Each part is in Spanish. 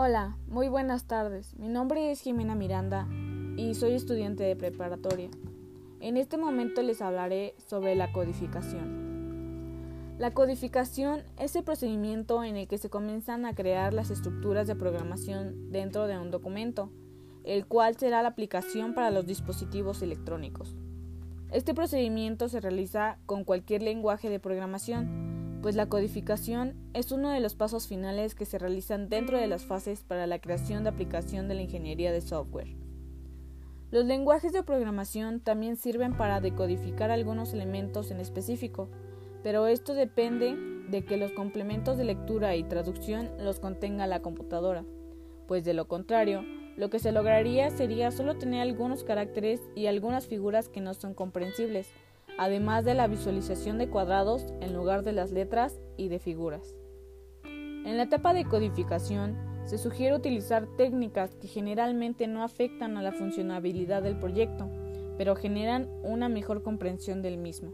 Hola, muy buenas tardes. Mi nombre es Jimena Miranda y soy estudiante de preparatoria. En este momento les hablaré sobre la codificación. La codificación es el procedimiento en el que se comienzan a crear las estructuras de programación dentro de un documento, el cual será la aplicación para los dispositivos electrónicos. Este procedimiento se realiza con cualquier lenguaje de programación, pues la codificación es uno de los pasos finales que se realizan dentro de las fases para la creación de aplicación de la ingeniería de software. Los lenguajes de programación también sirven para decodificar algunos elementos en específico, pero esto depende de que los complementos de lectura y traducción los contenga la computadora, pues de lo contrario, lo que se lograría sería solo tener algunos caracteres y algunas figuras que no son comprensibles, además de la visualización de cuadrados en lugar de las letras y de figuras. En la etapa de codificación, se sugiere utilizar técnicas que generalmente no afectan a la funcionabilidad del proyecto, pero generan una mejor comprensión del mismo.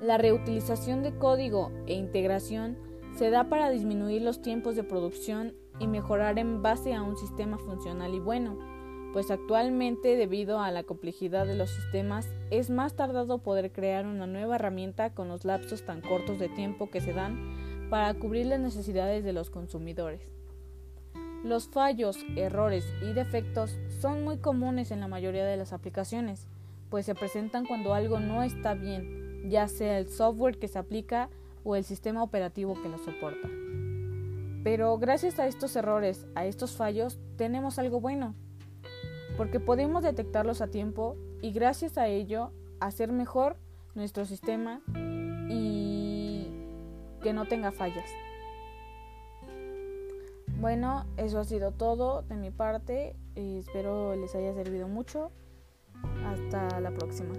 La reutilización de código e integración se da para disminuir los tiempos de producción y mejorar en base a un sistema funcional y bueno, pues actualmente debido a la complejidad de los sistemas es más tardado poder crear una nueva herramienta con los lapsos tan cortos de tiempo que se dan para cubrir las necesidades de los consumidores. Los fallos, errores y defectos son muy comunes en la mayoría de las aplicaciones, pues se presentan cuando algo no está bien, ya sea el software que se aplica o el sistema operativo que lo soporta. Pero gracias a estos errores, a estos fallos, tenemos algo bueno, porque podemos detectarlos a tiempo y gracias a ello hacer mejor nuestro sistema y que no tenga fallas. Bueno, eso ha sido todo de mi parte. Espero les haya servido mucho. Hasta la próxima.